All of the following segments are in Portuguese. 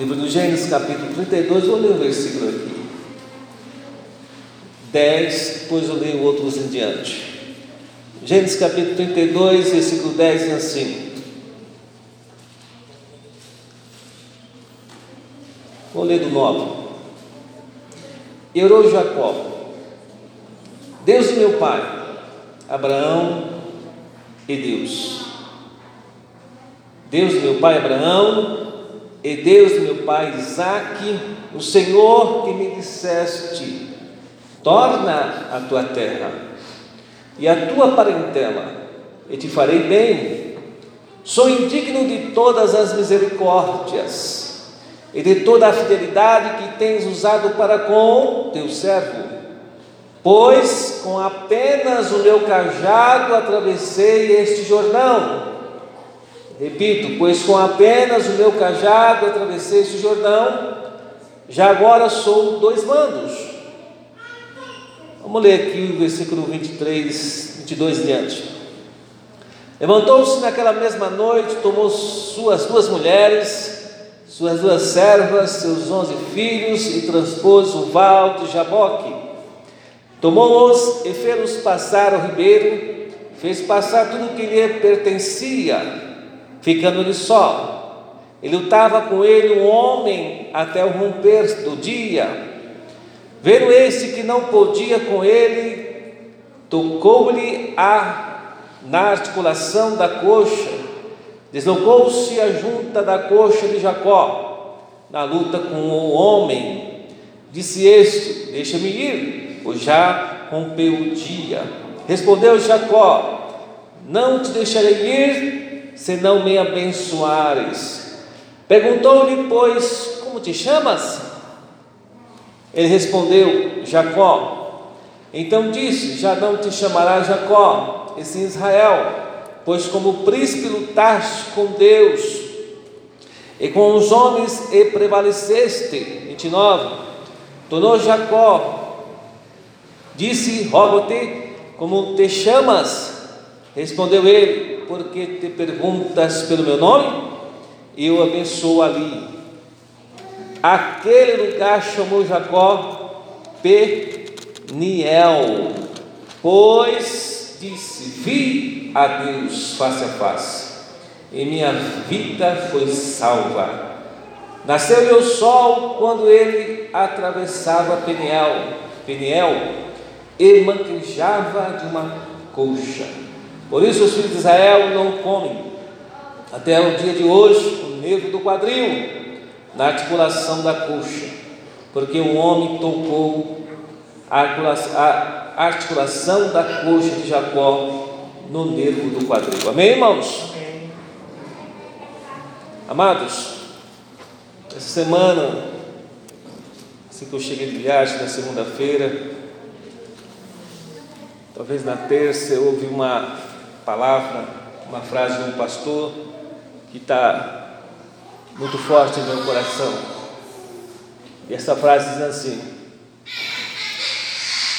Livro do Gênesis, capítulo 32, vou ler o versículo aqui. 10, depois eu leio outros em diante. Gênesis capítulo 32, versículo 10 diz assim. Vou ler do 9. E orou Jacó, Deus de meu pai, Abraão e Deus. Deus de meu pai Abraão e Deus de meu pai Isaque, o Senhor que me disseste, torna a tua terra e a tua parentela, e te farei bem. Sou indigno de todas as misericórdias e de toda a fidelidade que tens usado para com teu servo, pois com apenas o meu cajado atravessei este Jordão. Repito, pois com apenas o meu cajado atravessei este Jordão, já agora sou dois mandos. Vamos ler aqui o versículo 23, 22 diante. Levantou-se naquela mesma noite, tomou suas duas mulheres, suas duas servas, seus onze filhos e transpôs o val de Jaboque. Tomou-os e fez-os passar ao ribeiro, fez passar tudo o que lhe pertencia, ficando-lhe só. E lutava com ele um homem até o romper do dia. Vendo este que não podia com ele, tocou-lhe a na articulação da coxa, deslocou-se a junta da coxa de Jacó, na luta com o homem. Disse este: Deixa-me ir, pois já rompeu o dia. Respondeu Jacó: Não te deixarei ir, se não me abençoares. Perguntou-lhe, pois, como te chamas? Ele respondeu: Jacó. Então disse: Já não te chamarás Jacó, e sim Israel, pois como príncipe lutaste com Deus e com os homens e prevaleceste. 29. Tornou Jacó, disse: Rogo-te, como te chamas? Respondeu ele: Porque te perguntas pelo meu nome? Eu abençoo ali. Aquele lugar chamou Jacó Peniel, pois disse: Vi a Deus face a face, e minha vida foi salva. Nasceu-lhe o sol quando ele atravessava Peniel, Peniel e manquejava de uma colcha. Por isso os filhos de Israel não comem até o dia de hoje o nervo do quadril na articulação da coxa, porque o homem tocou a articulação da coxa de Jacó no nervo do quadril. Amém, irmãos? Amados, essa semana, assim que eu cheguei de viagem na segunda-feira, talvez na terça eu ouvi uma palavra, uma frase de um pastor que está muito forte no meu coração. E essa frase diz assim: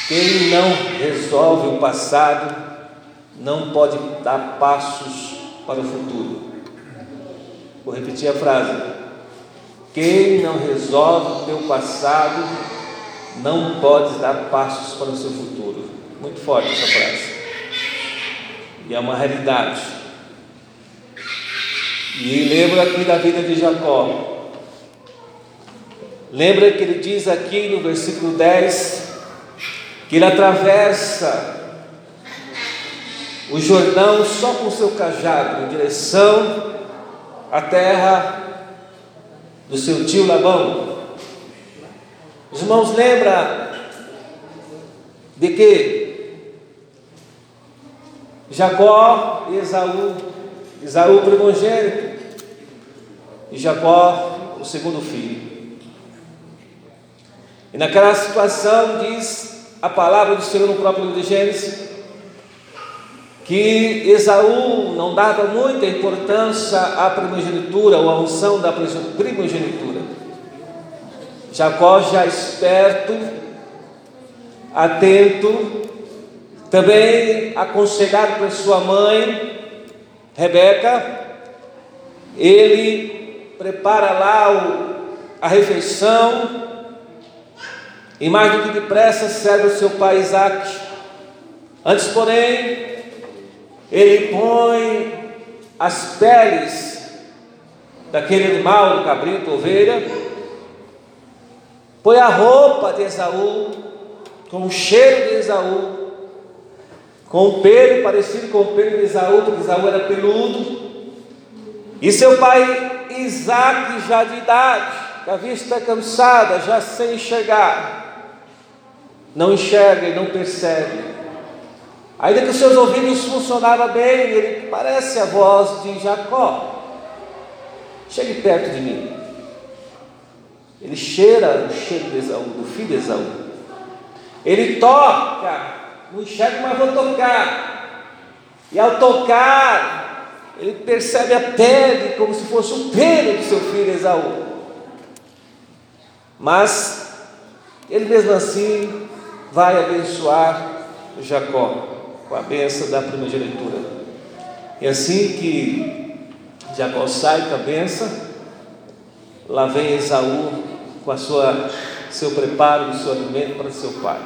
Quem não resolve o passado não pode dar passos para o futuro. Vou repetir a frase. Quem não resolve o teu passado não pode dar passos para o seu futuro. Muito forte essa frase. E é uma realidade. E lembra aqui da vida de Jacó. Lembra que ele diz aqui no versículo 10 que ele atravessa o Jordão só com seu cajado em direção à terra do seu tio Labão. Os irmãos lembram de que Jacó e Esaú, Esaú primogênito e Jacó o segundo filho. E naquela situação diz a palavra do Senhor no próprio livro de Gênesis que Esaú não dava muita importância à primogenitura ou à unção da primogenitura. Jacó já esperto, atento, também aconselhado por sua mãe, Rebeca, ele prepara lá a refeição e mais do que depressa serve o seu pai Isaac. Antes, porém, ele põe as peles daquele animal, do cabrito, ovelha, põe a roupa de Esaú, com o cheiro de Esaú, com pelo parecido com o pelo de Esaú, porque Esaú era peludo, e seu pai Isaac, já de idade, com a vista cansada, já sem enxergar, não enxerga e não percebe. Ainda que os seus ouvidos funcionavam bem, ele parece a voz de Jacó. Chegue perto de mim. Ele cheira o cheiro de Esaú, do filho de Esaú. Ele toca, não enxerga, mas vou tocar. E ao tocar, ele percebe a pele como se fosse o pelo do seu filho Esaú. Mas ele mesmo assim vai abençoar Jacó com a benção da primogenitura. E assim que Jacó sai com a benção, lá vem Esaú com a sua seu preparo, o seu alimento para seu pai.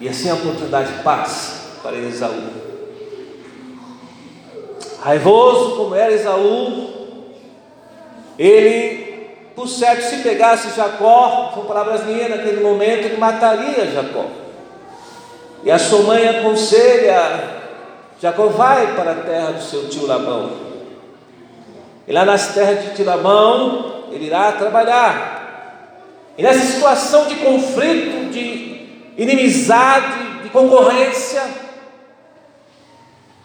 E assim a oportunidade passa para Esaú. Raivoso como era Esaú, ele por certo, se pegasse Jacó, são palavras minhas naquele momento, ele mataria Jacó. E a sua mãe aconselha: Jacó vai para a terra do seu tio Labão. E lá nas terras de tio Labão, ele irá trabalhar. E nessa situação de conflito, de inimizade, de concorrência,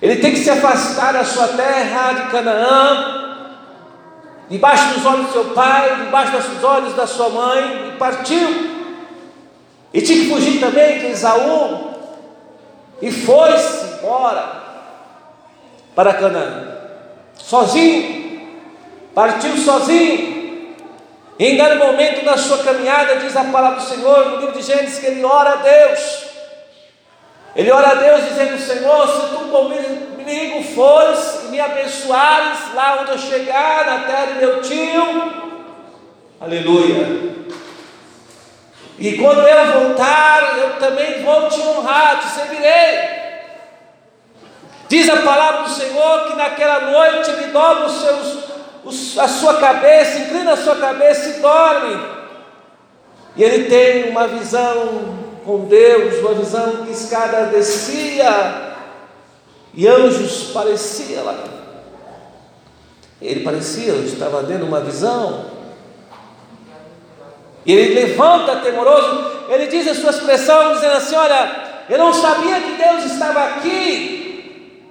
ele tem que se afastar da sua terra de Canaã, debaixo dos olhos do seu pai, debaixo dos olhos da sua mãe, e partiu. E tinha que fugir também de Esaú, e foi-se embora para Canaã, sozinho, partiu sozinho. Em dado momento da sua caminhada, diz a palavra do Senhor no livro de Gênesis que ele ora a Deus. Ele ora a Deus dizendo: Senhor, se tu comigo fores e me abençoares lá onde eu chegar, na terra de meu tio, aleluia. E quando eu voltar, eu também vou te honrar, te servirei. Diz a palavra do Senhor que naquela noite ele dobra os seus, a sua cabeça, inclina a sua cabeça e dorme. E ele tem uma visão com Deus, uma visão que escada descia e anjos pareciam lá. Ele parecia, estava dando uma visão. E ele levanta temoroso, ele diz a sua expressão, dizendo assim: Olha, eu não sabia que Deus estava aqui.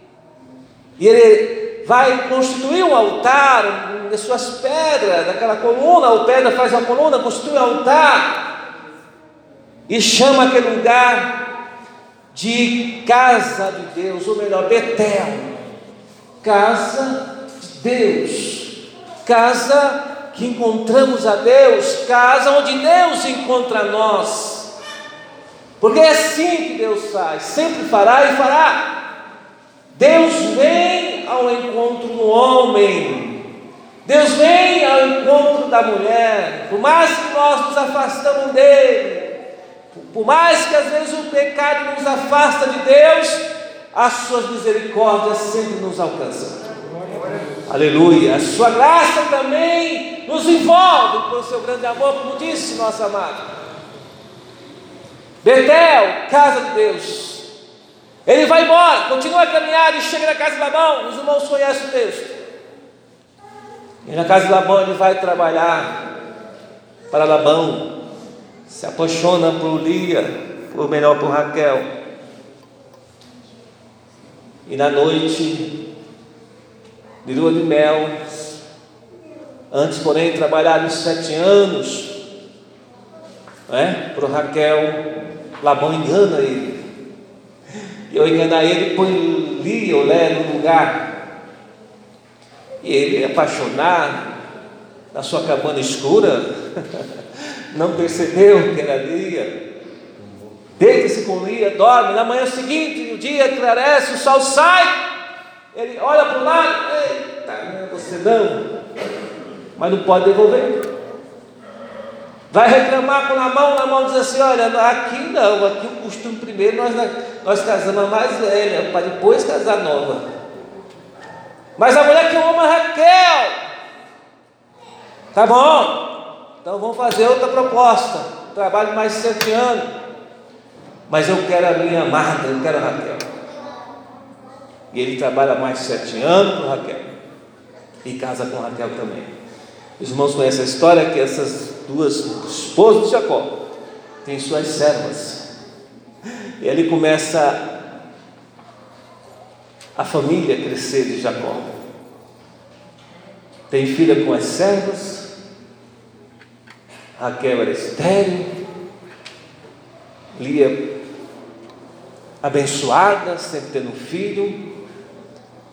E ele vai constituir um altar de suas pedras, daquela coluna, o pedra faz a coluna, constitui um altar e chama aquele lugar de casa de Deus, ou melhor, Betel, casa de Deus, casa que encontramos a Deus, casa onde Deus encontra nós, porque é assim que Deus faz, sempre fará e fará. Deus vem ao encontro do homem, Deus vem ao encontro da mulher, por mais que nós nos afastamos dele, por mais que às vezes o pecado nos afasta de Deus, as suas misericórdias sempre nos alcançam. Aleluia. A sua graça também nos envolve com o seu grande amor, como disse nosso amado. Betel, casa de Deus. Ele vai embora, continua a caminhar e chega na casa de Labão. Os irmãos conhecem o texto. E na casa de Labão ele vai trabalhar para Labão se apaixona por Lia, ou melhor, por Raquel. E na noite de lua de mel, antes, porém, trabalhar uns sete anos, né, por Raquel, Labão engana ele. E ao enganar ele, põe Lia ou Lé no lugar. E ele, apaixonado, na sua cabana escura, não percebeu que era Lia. Deita-se com Lia, dorme. Na manhã seguinte, o dia esclarece, o sol sai. Ele olha para o lado, eita, você não. Mas não pode devolver. Vai reclamar com a mão, na mão diz assim: olha, aqui não, aqui o costume primeiro nós, nós casamos a mais velha, para depois casar nova. Mas a mulher que amo é Raquel. Tá bom, então vamos fazer outra proposta. Trabalho mais sete anos. Mas eu quero a minha amada, eu quero a Raquel. E ele trabalha mais sete anos com Raquel. E casa com Raquel também. Os irmãos conhecem a história que essas duas esposas de Jacó. Têm suas servas. E ali começa a família crescer de Jacó. Tem filha com as servas, Raquel era estéreo, Lia abençoada, sempre tendo filho,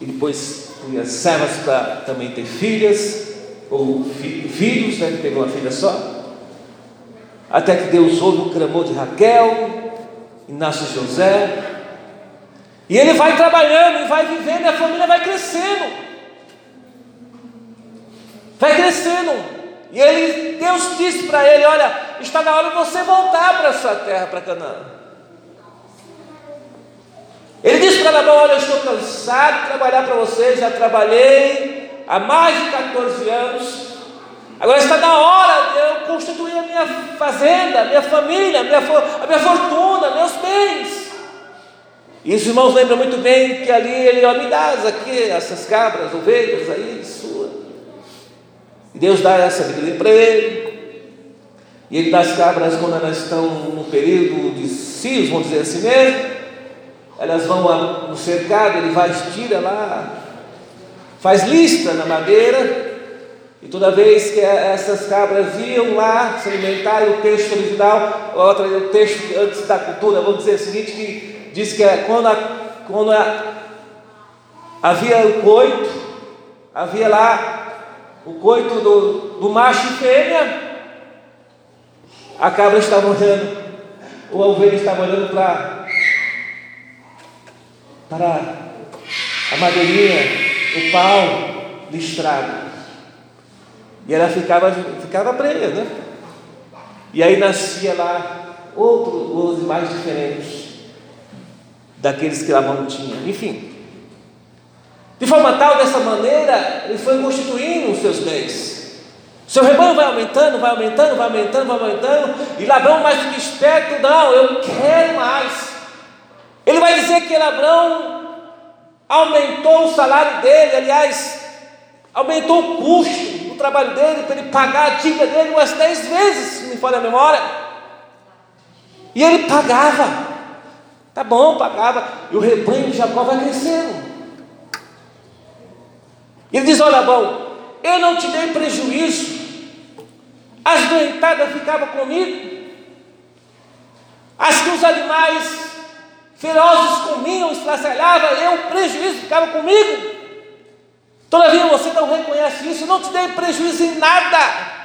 e depois as servas para também ter filhas, ou fi, filhos, né, que pegou uma filha só, até que Deus ouve o clamor de Raquel, e nasce José, e ele vai trabalhando, e vai vivendo, e a família vai crescendo, vai crescendo, e ele, Deus disse para ele: Olha, está na hora de você voltar para a sua terra, para Canaã. Ele disse para Labão: Olha, eu estou cansado de trabalhar para você, já trabalhei há mais de 14 anos. Agora está na hora de eu constituir a minha fazenda, a minha família, a minha, a minha fortuna, meus bens. E os irmãos lembram muito bem que ali ele, ó, me dá aqui essas cabras, ovelhas aí, sua. E Deus dá essa sabedoria para ele. E ele dá as cabras quando elas estão no período de cios, vamos dizer assim mesmo elas vão no cercado, ele vai, tira lá, faz lista na madeira, e toda vez que essas cabras iam lá se alimentar, e o texto original, outra, o texto antes da cultura, vamos dizer o seguinte, que diz que é quando, a, quando a, havia o coito, havia lá o coito do, do macho e fêmea, a cabra estava olhando, ou a ovelha estava olhando para para a madeirinha, o pau listrado. E ela ficava, ficava presa, né? E aí nascia lá outros mais diferentes daqueles que Labão tinha. Enfim. De forma tal, dessa maneira, ele foi constituindo os seus bens. Seu rebanho vai aumentando, vai aumentando, vai aumentando, vai aumentando. E Labão, mais do que esperto, não, eu quero mais. Ele vai dizer que Abraão aumentou o salário dele, aliás, aumentou o custo do trabalho dele para ele pagar a dívida dele umas dez vezes, se me falha a memória. E ele pagava. Tá bom, pagava. E o rebanho de Jacó vai crescendo. Ele diz: Olha, bom, eu não te dei prejuízo. As doentadas ficavam comigo. As que os animais ferozes comiam, estraçalhava, eu, prejuízo ficava comigo. Todavia você não reconhece isso, não te dei prejuízo em nada.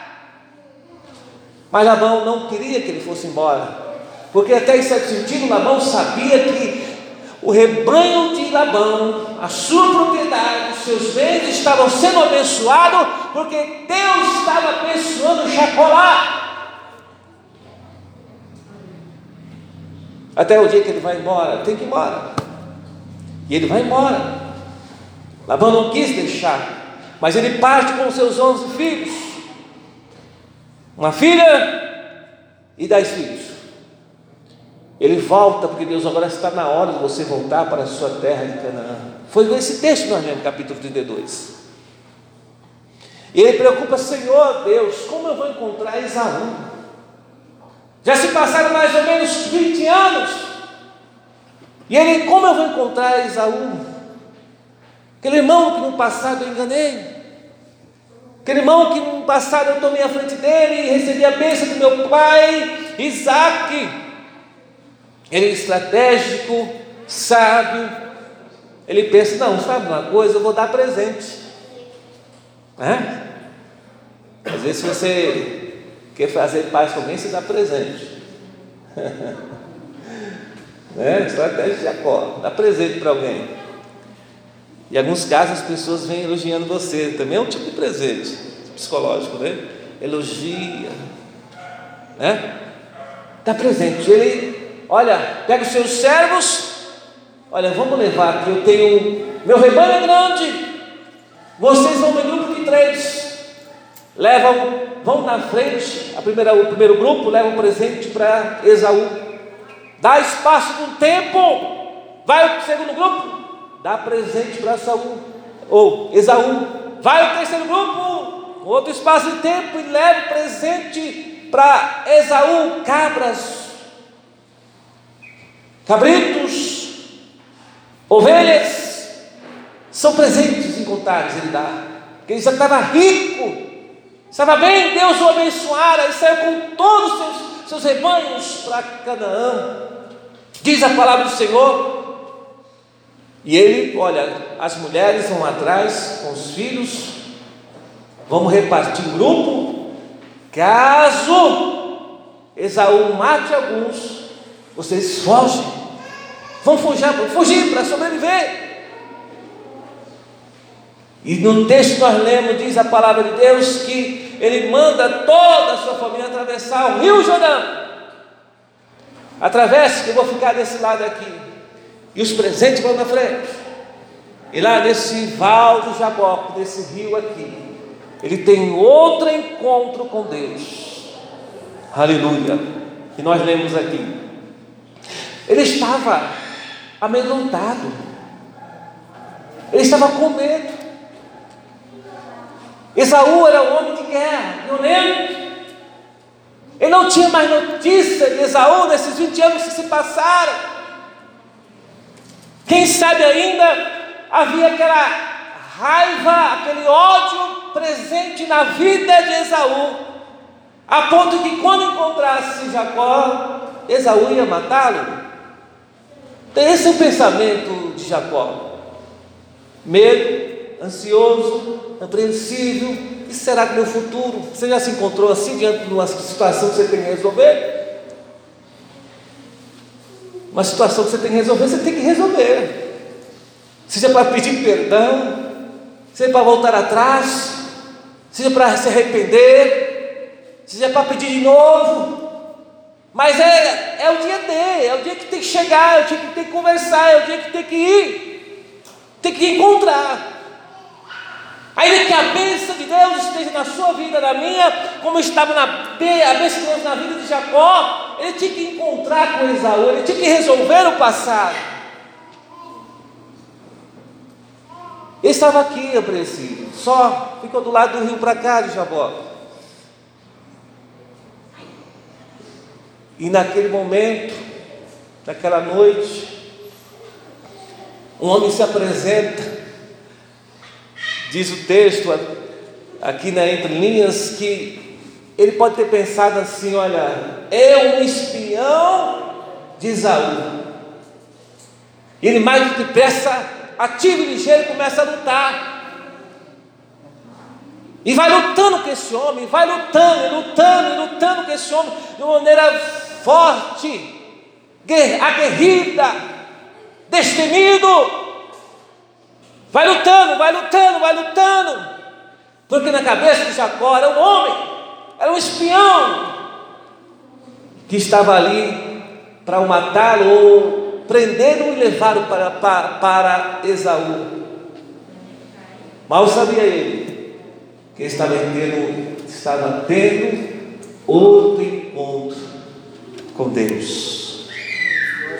Mas Labão não queria que ele fosse embora, porque até em certo sentido Labão sabia que o rebanho de Labão, a sua propriedade, os seus bens estavam sendo abençoados, porque Deus estava abençoando Jacó lá. Até o dia que ele vai embora, tem que ir embora. E ele vai embora. Labão não quis deixar, mas ele parte com seus onze filhos. Uma filha e dez filhos. Ele volta, porque Deus agora está na hora de você voltar para a sua terra de Canaã. Foi esse texto que nós lemos, capítulo 32. E ele preocupa, Senhor Deus, como eu vou encontrar Esaú? Já se passaram mais ou menos 20 anos. E ele, como eu vou encontrar Esaú? Aquele irmão que no passado eu enganei. Aquele irmão que no passado eu tomei a frente dele e recebi a bênção do meu pai, Isaac. Ele é estratégico, sábio. Ele pensa, não, sabe uma coisa, eu vou dar presente. É? Às vezes você Quer fazer paz com alguém, você dá presente. né? Estratégia de Jacó, dá presente para alguém. Em alguns casos as pessoas vêm elogiando você, também é um tipo de presente psicológico, né? Elogia. né? Dá presente. Ele, olha, pega os seus servos, olha, vamos levar aqui, eu tenho, meu rebanho é grande, vocês vão em grupo de três, levam, vão na frente, a primeira, o primeiro grupo leva um presente para Esaú, dá espaço com tempo, vai o segundo grupo, dá presente para Saul, ou Esaú, vai o terceiro grupo, outro espaço de tempo e leva presente para Esaú, cabras, cabritos, ovelhas, são presentes incontáveis, ele dá, porque ele já estava rico, estava bem, Deus o abençoara, e saiu com todos os seus, seus rebanhos para Canaã, diz a palavra do Senhor, e ele, olha, as mulheres vão atrás com os filhos, vamos repartir grupo, caso Esaú mate alguns, vocês fogem, vão fugir, fugir para sobreviver. E no texto nós lemos, diz a palavra de Deus, que ele manda toda a sua família atravessar o rio Jordão. Atravesse, que eu vou ficar desse lado aqui. E os presentes vão na frente. E lá nesse val do Jaboque, desse rio aqui, ele tem outro encontro com Deus. Aleluia. E nós lemos aqui. Ele estava amedrontado. Ele estava com medo. Esaú era um homem de guerra, violento. Ele não tinha mais notícia de Esaú nesses 20 anos que se passaram. Quem sabe ainda havia aquela raiva, aquele ódio presente na vida de Esaú, a ponto que quando encontrasse Jacó, Esaú ia matá-lo. Então, esse é o pensamento de Jacó: medo, ansioso, apreensivo. E será que no futuro você já se encontrou assim diante de uma situação que você tem que resolver? Uma situação que você tem que resolver, você tem que resolver. Seja para pedir perdão, seja para voltar atrás, seja para se arrepender, seja para pedir de novo. Mas é, é o dia D, é o dia que tem que chegar, é o dia que tem que conversar, é o dia que tem que ir, tem que encontrar. Ainda que a bênção de Deus esteja na sua vida, na minha, como estava na a bênção de Deus na vida de Jacó, ele tinha que encontrar com Esaú, ele tinha que resolver o passado. Ele estava aqui apreensivo, só ficou do lado do rio para cá de Jabó. E naquele momento, naquela noite, um homem se apresenta Diz o texto aqui na entre linhas que ele pode ter pensado assim: olha, é um espião de Isaú. Ele mais depressa, ativo e ligeiro, começa a lutar. E vai lutando com esse homem, vai lutando, lutando, lutando com esse homem de uma maneira forte, aguerrida, destemido. Vai lutando, vai lutando, vai lutando. Porque na cabeça de Jacó era um homem, era um espião que estava ali para o matá-lo ou prendê-lo e levá-lo para, para, para Esaú. Mal sabia ele que estava tendo, estava tendo outro encontro com Deus.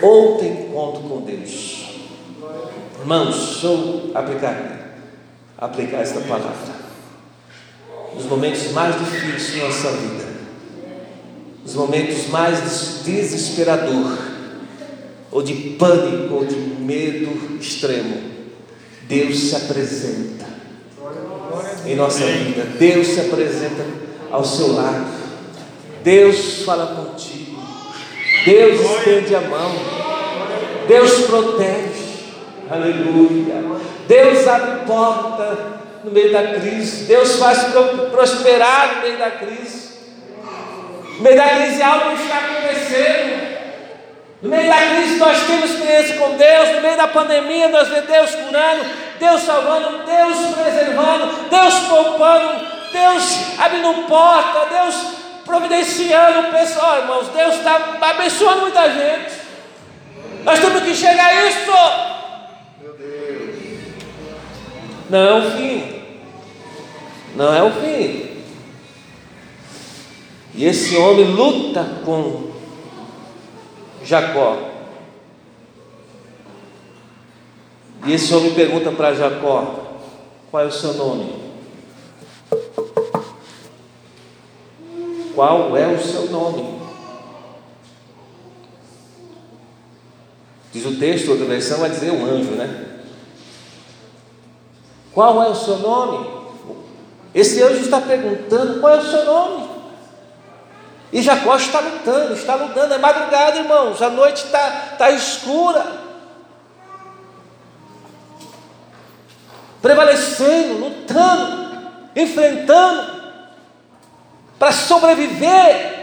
Outro encontro com Deus. Irmãos, deixa eu aplicar, aplicar esta palavra. Nos momentos mais difíceis da nossa vida, nos momentos mais desesperador, ou de pânico, ou de medo extremo, Deus se apresenta em nossa vida. Deus se apresenta ao seu lado. Deus fala contigo. Deus estende a mão. Deus protege. Aleluia. Deus abre porta no meio da crise. Deus faz prosperar no meio da crise. No meio da crise algo está acontecendo. No meio da crise nós temos experiência com Deus, no meio da pandemia nós vemos Deus curando, Deus salvando, Deus preservando, Deus poupando, Deus abrindo porta, Deus providenciando o pessoal, irmãos. Deus está abençoando muita gente. Nós temos que chegar a isso. Não é o fim. Não é o fim. E esse homem luta com Jacó. E esse homem pergunta para Jacó: Qual é o seu nome? Qual é o seu nome? Diz o texto, outra versão vai dizer o anjo, né? Qual é o seu nome? Esse anjo está perguntando qual é o seu nome. E Jacó está lutando, está lutando, é madrugada, irmãos, a noite está, está escura. Prevalecendo, lutando, enfrentando, para sobreviver,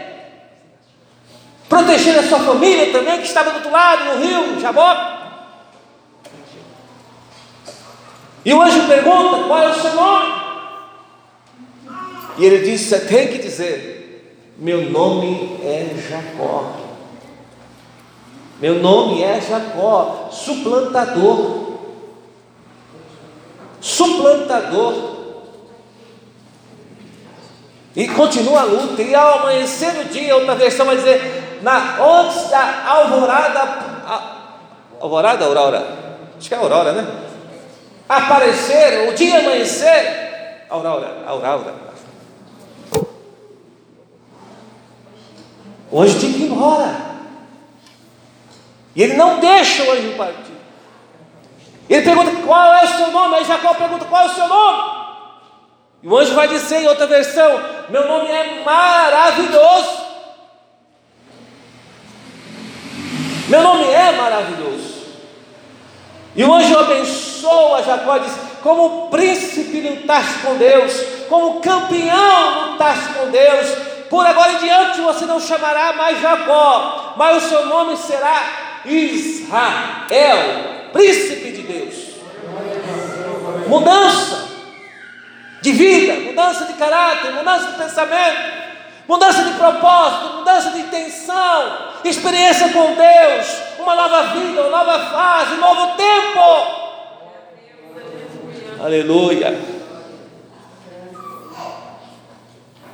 proteger a sua família também, que estava do outro lado, no rio, Jabó. E o anjo pergunta: qual é o seu nome? E ele diz: Você tem que dizer, meu nome é Jacó. Meu nome é Jacó, suplantador. Suplantador. E continua a luta, e ao amanhecer do dia, outra versão vai dizer, na, antes da alvorada, a, alvorada, aurora, acho que é aurora, né? Aparecer, o dia amanhecer, aurora, aurora, O anjo tinha que ir embora. E ele não deixa o anjo partir. Ele pergunta qual é o seu nome. Aí Jacó pergunta qual é o seu nome. E o anjo vai dizer em outra versão: Meu nome é maravilhoso. Meu nome é maravilhoso. E o anjo abençoa Jacó e diz: Como príncipe lutaste com Deus, como campeão lutaste com Deus, por agora em diante você não chamará mais Jacó, mas o seu nome será Israel, príncipe de Deus. Mudança de vida, mudança de caráter, mudança de pensamento, mudança de propósito, mudança de intenção, experiência com Deus, uma nova vida, uma nova fase, um novo tempo. Aleluia.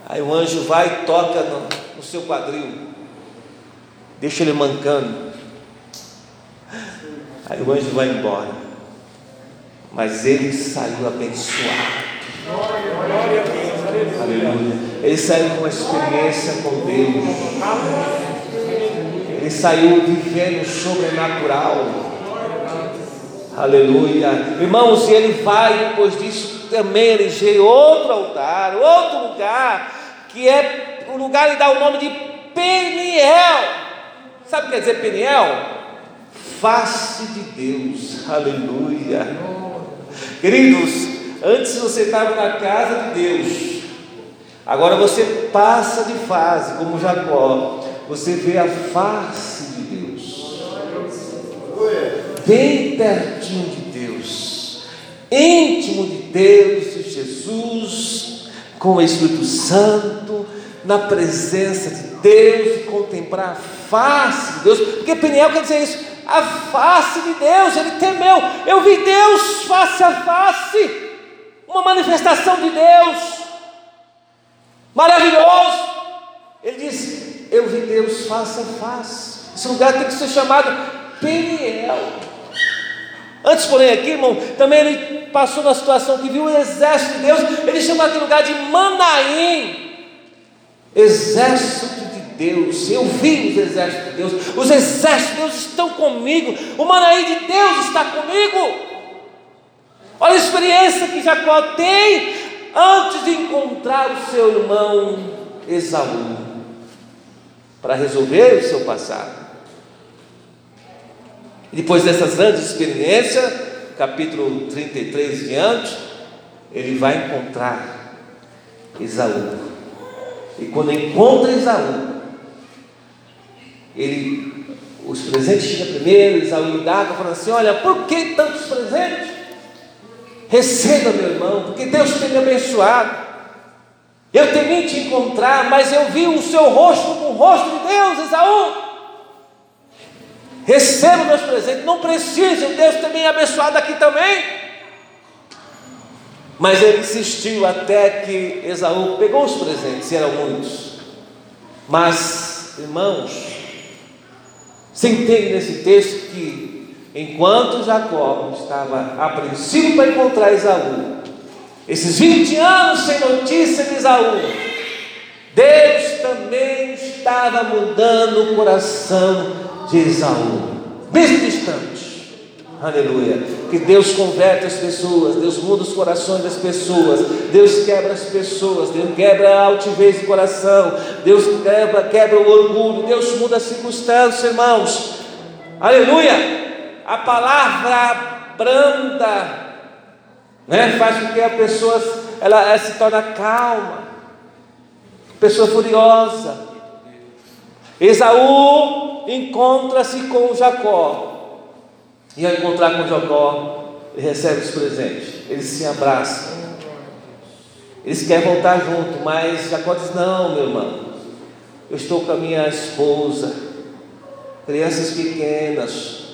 Aí o anjo vai e toca no, no seu quadril, deixa ele mancando. Aí o anjo vai embora, mas ele saiu abençoado. Aleluia. Ele saiu com uma experiência com Deus. Ele saiu vivendo sobrenatural. Aleluia. Irmãos, e ele vai depois disso também eleger outro altar, outro lugar que é o lugar e dá o nome de Peniel. Sabe o que quer dizer Peniel? Face de Deus, aleluia. Queridos, antes você estava na casa de Deus, agora você passa de fase, como Jacó, você vê a face de Deus, bem pertinho de Deus, íntimo de Deus, de Jesus, com o Espírito Santo, na presença de Deus, contemplar a face de Deus, porque Peniel quer dizer isso, a face de Deus, ele temeu, eu vi Deus face a face, uma manifestação de Deus, maravilhoso. Ele diz: Eu vi Deus face a face. Esse lugar tem que ser chamado Peniel. Antes, porém, aqui, irmão, também ele passou na situação que viu o exército de Deus, ele chama aquele lugar de Manaim, exército de Deus. Eu vi os exércitos de Deus, os exércitos de Deus estão comigo, o Manaim de Deus está comigo. Olha a experiência que Jacó tem antes de encontrar o seu irmão Esaú, para resolver o seu passado. Depois dessas grandes experiências, capítulo 33 diante, ele vai encontrar Esaú. E quando encontra Esaú, ele, os presentes chegam primeiro, Esaú indaga, falando assim: Olha, por que tantos presentes? Receba, meu irmão, porque Deus tem me abençoado. Eu temi te encontrar, mas eu vi o seu rosto como o rosto de Deus, Esaú. Receba meus presentes, não precisa, Deus também abençoado aqui também. Mas ele insistiu até que Esaú pegou os presentes, e eram muitos. Mas, irmãos, você entende nesse texto que enquanto Jacó estava apreensivo para encontrar Esaú, esses 20 anos sem notícia de Esaú, Deus também estava mudando o coração de Esaú, mesmo distante. Aleluia. Que Deus converte as pessoas, Deus muda os corações das pessoas, Deus quebra as pessoas, Deus quebra a altivez do coração, Deus quebra, quebra o orgulho, Deus muda as circunstâncias, irmãos. Aleluia. A palavra branda né? faz com que a pessoa ela, ela se torne calma, pessoa furiosa. Esaú encontra-se com Jacó, e ao encontrar com Jacó, ele recebe os presentes, eles se abraçam, eles querem voltar junto, mas Jacó diz: Não, meu irmão, eu estou com a minha esposa, crianças pequenas,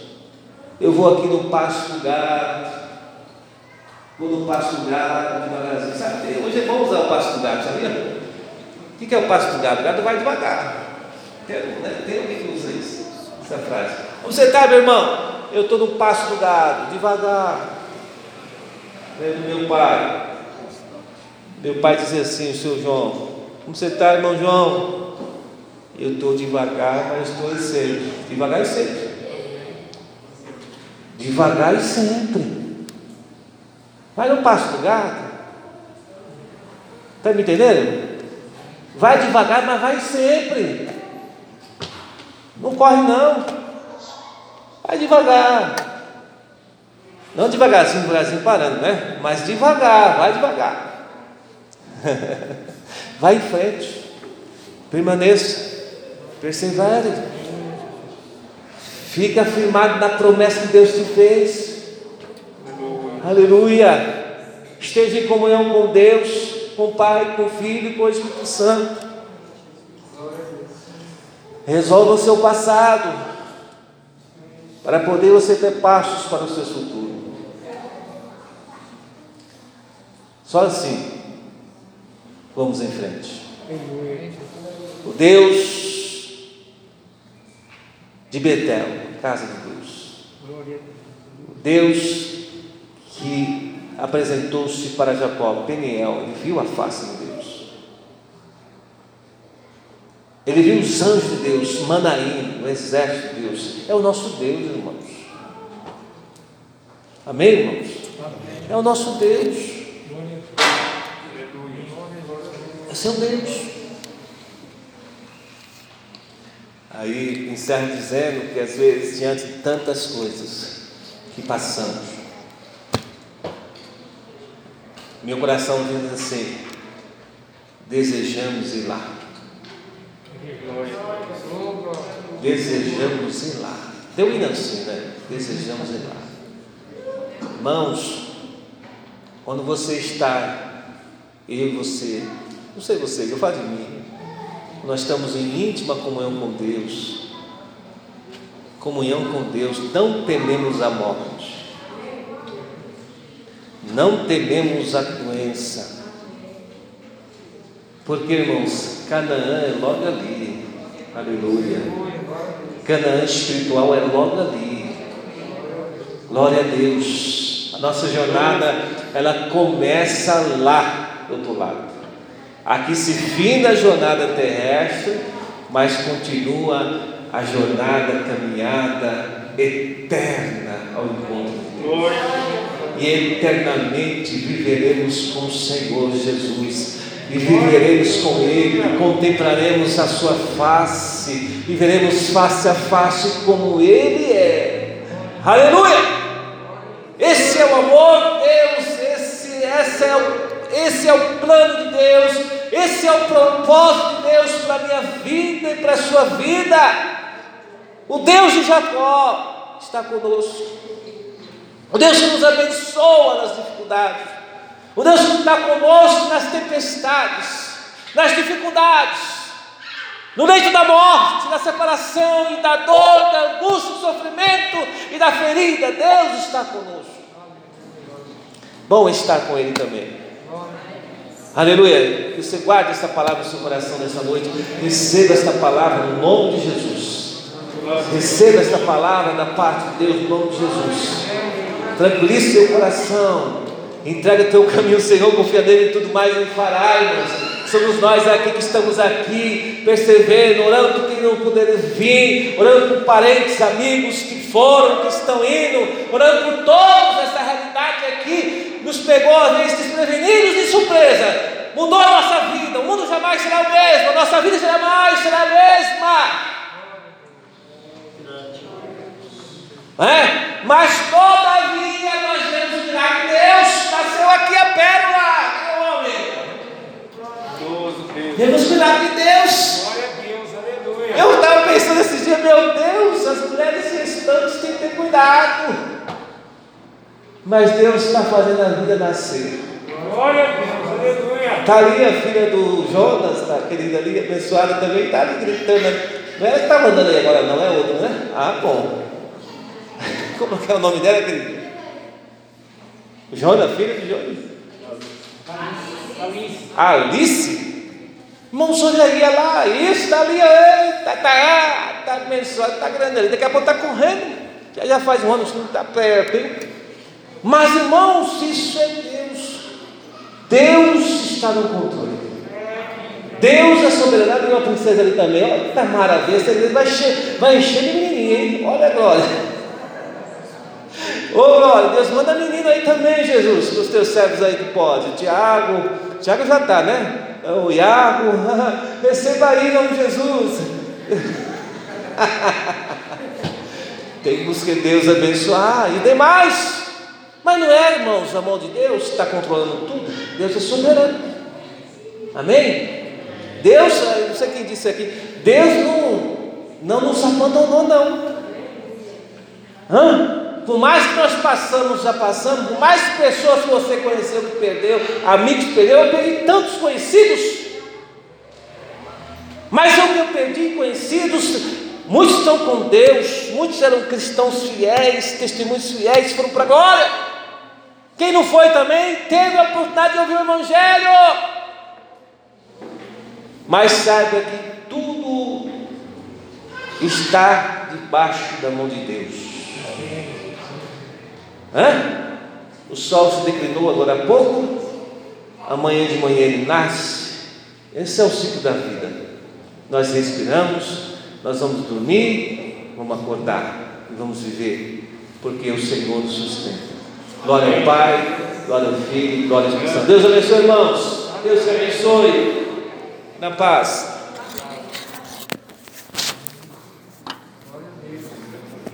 eu vou aqui no pasto do gado, quando o pasto do gado devagarzinho. Sabe, hoje é bom usar o pasto do gado, sabia? O que é o pasto do gado? O gado vai devagar. Tem, né? Tem alguém que usa isso, essa frase. Como você está, meu irmão? Eu estou no pasto do gado, devagar. É do meu pai. Meu pai dizia assim, o seu João, como você está, irmão João? Eu estou devagar, mas estou sempre. Devagar e sempre. Devagar e sempre. Vai no pasto do gado. Está me entendendo? Vai devagar, mas vai sempre. Não corre não. Vai devagar. Não devagarzinho, devagarzinho parando, né? Mas devagar, vai devagar. vai em frente. Permaneça. Persevere. Fica firmado na promessa que Deus te fez. Aleluia. Esteja em comunhão com Deus, com o Pai, com o Filho e com o Espírito Santo. Resolva o seu passado, para poder você ter passos para o seu futuro. Só assim, vamos em frente. O Deus de Betel, casa de Deus. O Deus que apresentou-se para Jacó, Peniel, ele viu a face de Deus. Ele viu os anjos de Deus, Manaim, o exército de Deus. É o nosso Deus, irmãos. Amém, irmãos? É o nosso Deus. É seu Deus. Aí encerra dizendo que às vezes, diante de tantas coisas que passamos, meu coração diz assim: desejamos ir lá. Desejamos ir lá. Deu ir assim, né? Desejamos ir lá. Irmãos, quando você está, eu e você, não sei vocês, eu falo de mim, nós estamos em íntima comunhão com Deus, comunhão com Deus, não tememos a morte. Não tememos a doença. Porque, irmãos, Canaã é logo ali. Aleluia. Canaã espiritual é logo ali. Glória a Deus. A nossa jornada, ela começa lá do outro lado. Aqui se finda a jornada terrestre, mas continua a jornada, a caminhada eterna ao encontro de Deus e eternamente viveremos com o Senhor Jesus. E viveremos com Ele, e contemplaremos a Sua face, e veremos face a face como Ele é. Aleluia! Esse é o amor de Deus, esse, esse, é o, esse é o plano de Deus, esse é o propósito de Deus para a minha vida e para a sua vida. O Deus de Jacó está conosco. O Deus que nos abençoa nas dificuldades. O Deus que está conosco nas tempestades. nas dificuldades, no leito da morte, da separação e da dor, da angústia, do sofrimento e da ferida, Deus está conosco. Bom estar com Ele também. Aleluia. Que você guarde essa palavra no seu coração nessa noite. Receba esta palavra no nome de Jesus. Receba esta palavra da parte de Deus no nome de Jesus. Tranquilize seu coração. Entrega teu caminho Senhor, confia nele e tudo mais ele fará, irmãos. Somos nós aqui que estamos aqui, percebendo, orando por quem não puder vir, orando por parentes, amigos que foram, que estão indo, orando por todos essa realidade aqui, nos pegou às desprevenidos de surpresa, mudou a nossa vida, o mundo jamais será o mesmo, a nossa vida jamais será a mesma. É? Mas todavia nós vemos o milagre de Deus, nasceu aqui a pérola, homem. Vemos o milagre de Deus. Eu estava pensando esse dia, meu Deus, as mulheres restantes têm que ter cuidado. Mas Deus está fazendo a vida nascer. Glória a Deus, aleluia. Está ali a filha do Jonas, tá, querida ali, abençoada também, está ali gritando. Não é ela que está mandando aí agora, não é outra, né? Ah, bom. Como é o nome dela, querido? Jonas, filha de Jonas. Alice. Alice? Irmãos, olha lá, isso, está ali, está tá, tá abençoado, está grande ali, daqui a pouco está correndo, já, já faz um ano que não está perto, hein? Mas irmãos, isso é Deus, Deus está no controle, Deus é soberano, e uma princesa ali também, olha que maravilha, essa igreja vai encher, vai encher de menininha, hein? Olha a glória. Ô glória, Deus manda menino aí também, Jesus, para os teus servos aí que pode. Tiago, Tiago já está, né? O Iago, receba aí em nome de Jesus. Temos que Deus abençoar e demais. Mas não é, irmãos, a mão de Deus está controlando tudo. Deus é soberano. Amém? Deus, não sei quem disse aqui, Deus não, não nos abandonou, não. Hã? Por mais que nós passamos, já passamos, por mais pessoas que você conheceu que perdeu, amigos que perdeu, eu perdi tantos conhecidos. Mas o que eu perdi conhecidos, muitos estão com Deus, muitos eram cristãos fiéis, testemunhos fiéis, foram para a glória. Quem não foi também, teve a oportunidade de ouvir o Evangelho. Mas saiba que tudo está debaixo da mão de Deus. Hã? O sol se declinou agora há pouco, amanhã de manhã ele nasce. Esse é o ciclo da vida. Nós respiramos, nós vamos dormir, vamos acordar e vamos viver, porque o Senhor nos sustenta. Glória ao Pai, glória ao Filho, glória ao Espírito Santo. Deus abençoe, irmãos. Deus te abençoe. Na paz.